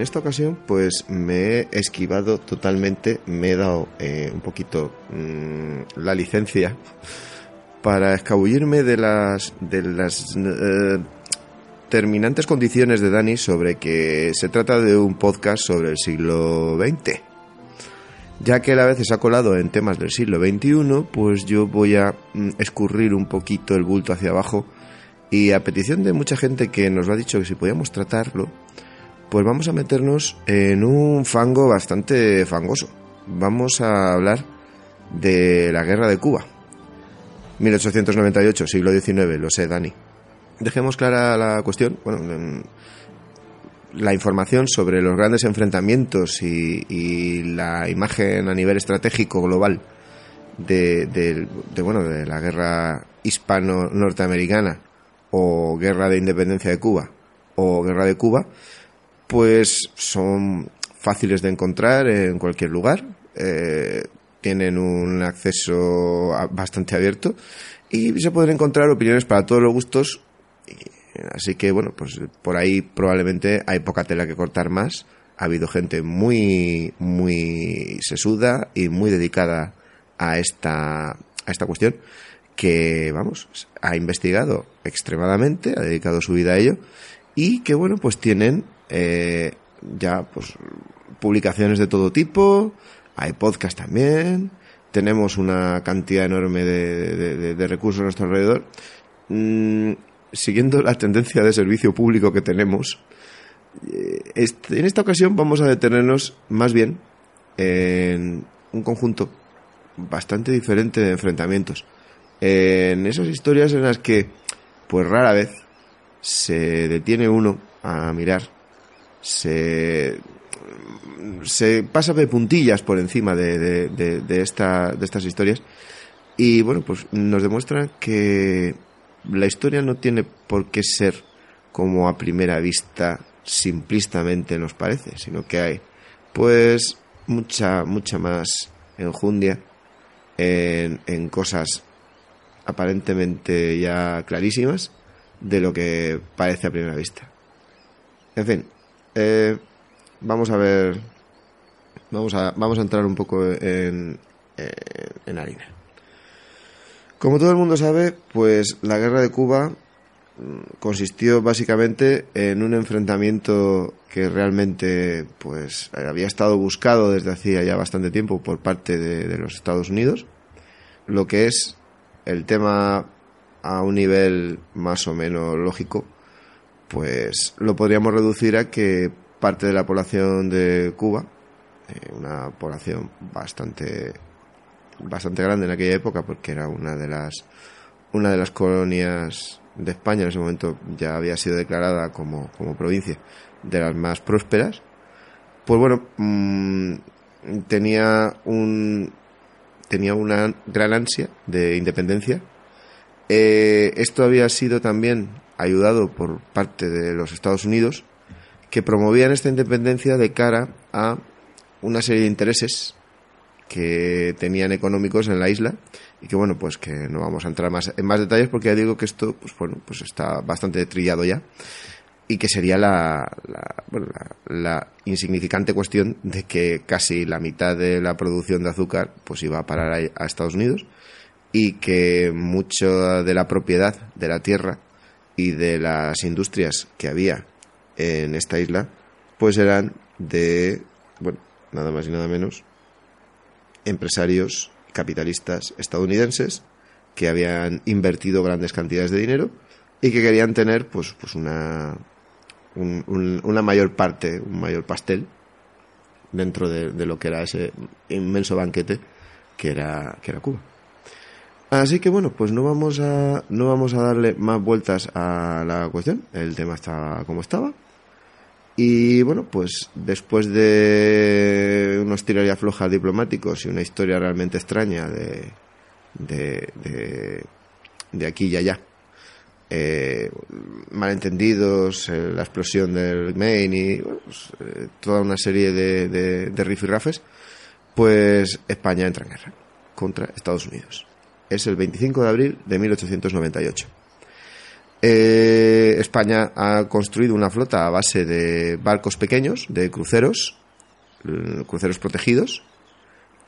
esta ocasión pues me he esquivado totalmente, me he dado eh, un poquito mm, la licencia para escabullirme de las de las eh, terminantes condiciones de Dani sobre que se trata de un podcast sobre el siglo XX. Ya que él a veces ha colado en temas del siglo XXI, pues yo voy a mm, escurrir un poquito el bulto hacia abajo y a petición de mucha gente que nos lo ha dicho que si podíamos tratarlo, pues vamos a meternos en un fango bastante fangoso. Vamos a hablar de la guerra de Cuba. 1898, siglo XIX, lo sé, Dani. Dejemos clara la cuestión. Bueno, la información sobre los grandes enfrentamientos y, la imagen a nivel estratégico global de, de, bueno, de la guerra hispano-norteamericana o guerra de independencia de Cuba o guerra de Cuba, pues son fáciles de encontrar en cualquier lugar, eh, tienen un acceso bastante abierto y se pueden encontrar opiniones para todos los gustos. Así que bueno, pues por ahí probablemente hay poca tela que cortar más. Ha habido gente muy, muy sesuda y muy dedicada a esta, a esta cuestión que, vamos, ha investigado extremadamente, ha dedicado su vida a ello y que, bueno, pues tienen eh, ya pues publicaciones de todo tipo, hay podcast también, tenemos una cantidad enorme de, recursos a nuestro alrededor. Mm, siguiendo la tendencia de servicio público que tenemos, eh, en esta ocasión vamos a detenernos más bien en un conjunto bastante diferente de enfrentamientos. En esas historias en las que, pues rara vez, se detiene uno a mirar se, se pasa de puntillas por encima de, de, esta, de estas historias y bueno, pues nos demuestra que la historia no tiene por qué ser como a primera vista simplistamente nos parece, sino que hay pues mucha, mucha más enjundia en, en cosas aparentemente ya clarísimas de lo que parece a primera vista. En fin, eh, vamos a ver. Vamos a, vamos a entrar un poco en, eh, en harina. Como todo el mundo sabe, pues la guerra de Cuba mm, consistió básicamente en un enfrentamiento que realmente pues había estado buscado desde hacía ya bastante tiempo por parte de, los Estados Unidos lo que es el tema a un nivel más o menos lógico pues lo podríamos reducir a que parte de la población de Cuba, eh, una población bastante bastante grande en aquella época porque era una de las una de las colonias de España en ese momento ya había sido declarada como, como provincia de las más prósperas pues bueno mm, tenía un tenía una gran ansia de independencia. Eh, esto había sido también ayudado por parte de los Estados Unidos, que promovían esta independencia de cara a una serie de intereses que tenían económicos en la isla y que bueno pues que no vamos a entrar más en más detalles porque ya digo que esto pues bueno pues está bastante trillado ya y que sería la, la, insignificante cuestión de que casi la mitad de la producción de azúcar pues iba a parar a Estados Unidos y que mucho de la propiedad de la tierra y de las industrias que había en esta isla, pues eran de, bueno, nada más y nada menos, empresarios capitalistas estadounidenses que habían invertido grandes cantidades de dinero y que querían tener, pues, pues una, una mayor parte, un mayor pastel dentro de, de, lo que era ese inmenso banquete que era, que era Cuba. Así que bueno, pues no vamos a no vamos a darle más vueltas a la cuestión. El tema está como estaba. Y bueno, pues después de unos tirarías flojas diplomáticos y una historia realmente extraña de de, de, aquí y allá, eh, malentendidos, eh, la explosión del Maine y pues, eh, toda una serie de, de, de rifirrafes, pues España entra en guerra contra Estados Unidos es el 25 de abril de 1898. Eh, España ha construido una flota a base de barcos pequeños, de cruceros, eh, cruceros protegidos,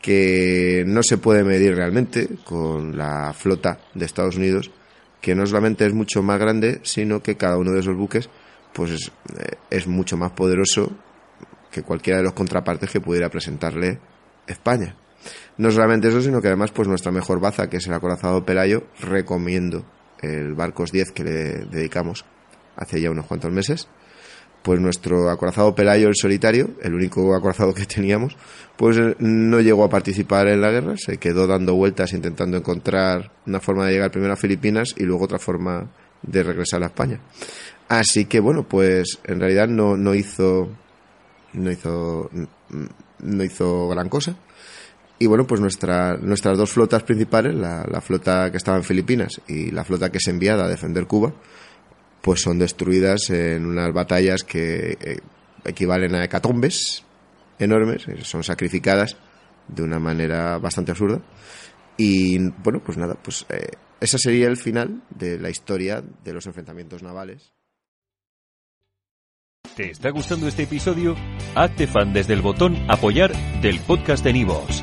que no se puede medir realmente con la flota de Estados Unidos, que no solamente es mucho más grande, sino que cada uno de esos buques pues eh, es mucho más poderoso que cualquiera de los contrapartes que pudiera presentarle España. No solamente eso, sino que además pues nuestra mejor baza, que es el acorazado Pelayo, recomiendo el Barcos 10 que le dedicamos hace ya unos cuantos meses, pues nuestro acorazado Pelayo el solitario, el único acorazado que teníamos, pues eh, no llegó a participar en la guerra, se quedó dando vueltas intentando encontrar una forma de llegar primero a Filipinas y luego otra forma de regresar a España. Así que bueno, pues en realidad no, no hizo no hizo no hizo gran cosa. Y bueno, pues nuestra, nuestras dos flotas principales, la, flota que estaba en Filipinas y la flota que es enviada a defender Cuba, pues son destruidas en unas batallas que eh, equivalen a hecatombes enormes, eh, son sacrificadas de una manera bastante absurda. Y bueno, pues nada, pues eh, ese sería el final de la historia de los enfrentamientos navales. ¿Te está gustando este episodio? Hazte fan desde el botón apoyar del podcast de Nivos.